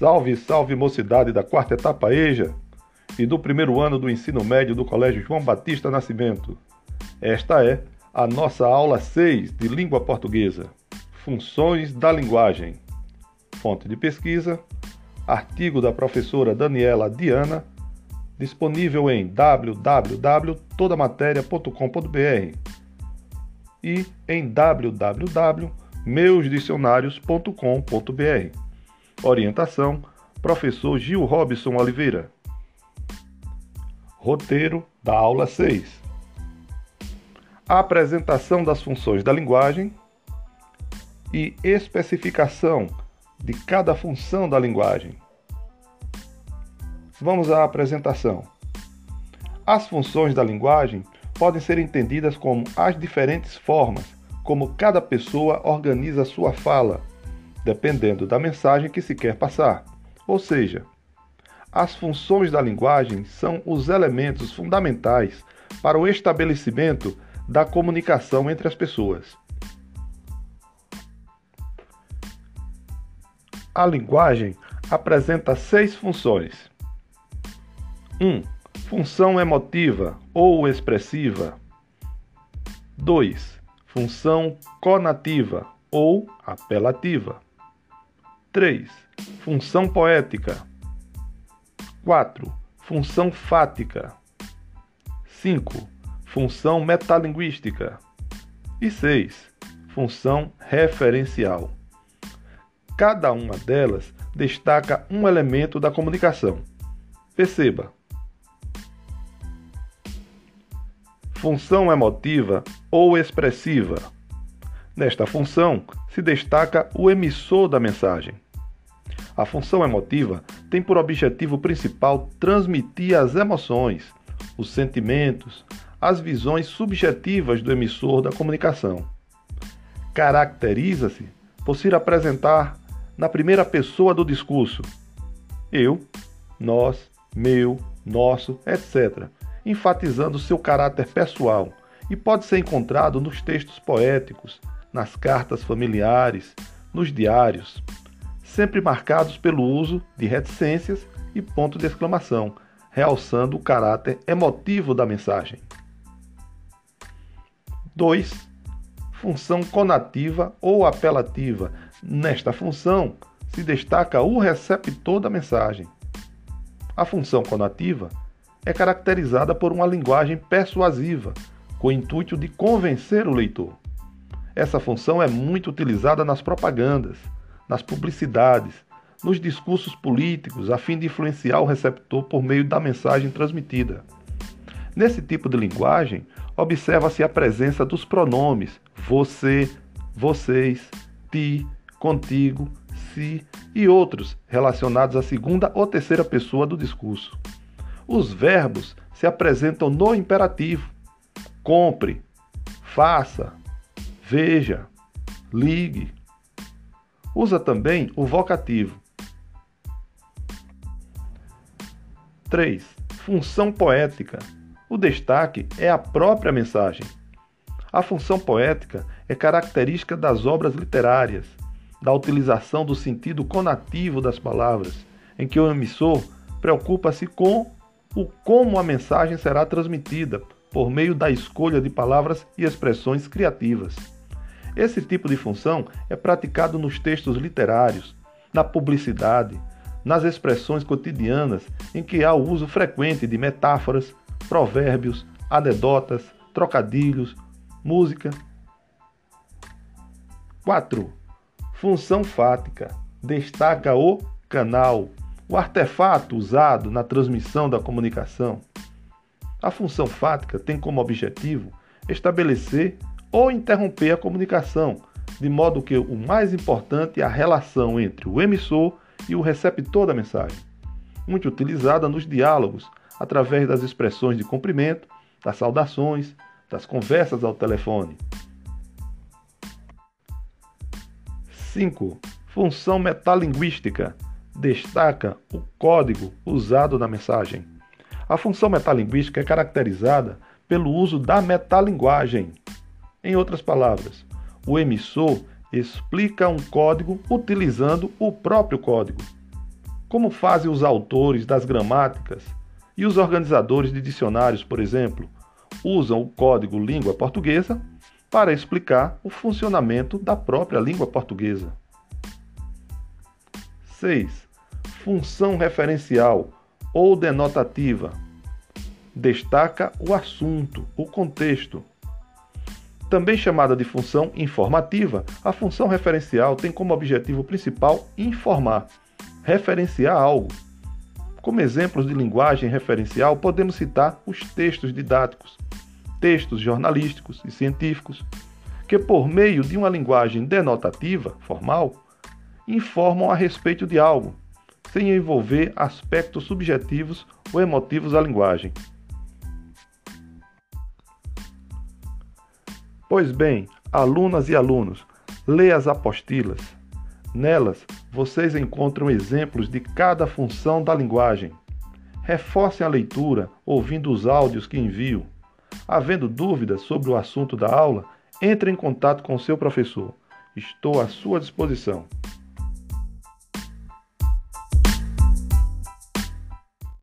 Salve, salve mocidade da quarta etapa EJA e do primeiro ano do ensino médio do Colégio João Batista Nascimento. Esta é a nossa aula 6 de língua portuguesa. Funções da linguagem. Fonte de pesquisa: artigo da professora Daniela Diana, disponível em www.todamateria.com.br e em www.meusdicionários.com.br. Orientação: Professor Gil Robson Oliveira. Roteiro da aula 6. A apresentação das funções da linguagem e especificação de cada função da linguagem. Vamos à apresentação. As funções da linguagem podem ser entendidas como as diferentes formas como cada pessoa organiza sua fala dependendo da mensagem que se quer passar. Ou seja, as funções da linguagem são os elementos fundamentais para o estabelecimento da comunicação entre as pessoas. A linguagem apresenta seis funções. 1. Um, função emotiva ou expressiva. 2. Função conativa ou apelativa. 3. Função poética. 4. Função fática. 5. Função metalinguística. E 6. Função referencial. Cada uma delas destaca um elemento da comunicação. Perceba. Função emotiva ou expressiva Nesta função se destaca o emissor da mensagem. A função emotiva tem por objetivo principal transmitir as emoções, os sentimentos, as visões subjetivas do emissor da comunicação. Caracteriza-se por se apresentar na primeira pessoa do discurso. Eu, nós, meu, nosso, etc., enfatizando seu caráter pessoal e pode ser encontrado nos textos poéticos, nas cartas familiares, nos diários, sempre marcados pelo uso de reticências e ponto de exclamação, realçando o caráter emotivo da mensagem. 2. Função conativa ou apelativa. Nesta função se destaca o receptor da mensagem. A função conativa é caracterizada por uma linguagem persuasiva, com o intuito de convencer o leitor. Essa função é muito utilizada nas propagandas, nas publicidades, nos discursos políticos, a fim de influenciar o receptor por meio da mensagem transmitida. Nesse tipo de linguagem, observa-se a presença dos pronomes você, vocês, ti, contigo, si e outros relacionados à segunda ou terceira pessoa do discurso. Os verbos se apresentam no imperativo: compre, faça, veja, ligue. Usa também o vocativo. 3. Função poética. O destaque é a própria mensagem. A função poética é característica das obras literárias, da utilização do sentido conativo das palavras, em que o emissor preocupa-se com o como a mensagem será transmitida por meio da escolha de palavras e expressões criativas. Esse tipo de função é praticado nos textos literários, na publicidade, nas expressões cotidianas em que há o uso frequente de metáforas, provérbios, anedotas, trocadilhos, música. 4. Função fática destaca o canal, o artefato usado na transmissão da comunicação. A função fática tem como objetivo estabelecer ou interromper a comunicação, de modo que o mais importante é a relação entre o emissor e o receptor da mensagem, muito utilizada nos diálogos, através das expressões de cumprimento, das saudações, das conversas ao telefone. 5. Função metalinguística destaca o código usado na mensagem. A função metalinguística é caracterizada pelo uso da metalinguagem, em outras palavras, o emissor explica um código utilizando o próprio código. como fazem os autores das gramáticas e os organizadores de dicionários, por exemplo, usam o código língua portuguesa para explicar o funcionamento da própria língua portuguesa. 6. Função referencial ou denotativa. Destaca o assunto, o contexto. Também chamada de função informativa, a função referencial tem como objetivo principal informar, referenciar algo. Como exemplos de linguagem referencial, podemos citar os textos didáticos, textos jornalísticos e científicos, que, por meio de uma linguagem denotativa, formal, informam a respeito de algo, sem envolver aspectos subjetivos ou emotivos da linguagem. Pois bem, alunas e alunos, leia as apostilas. Nelas, vocês encontram exemplos de cada função da linguagem. Reforcem a leitura ouvindo os áudios que envio. Havendo dúvidas sobre o assunto da aula, entre em contato com seu professor. Estou à sua disposição.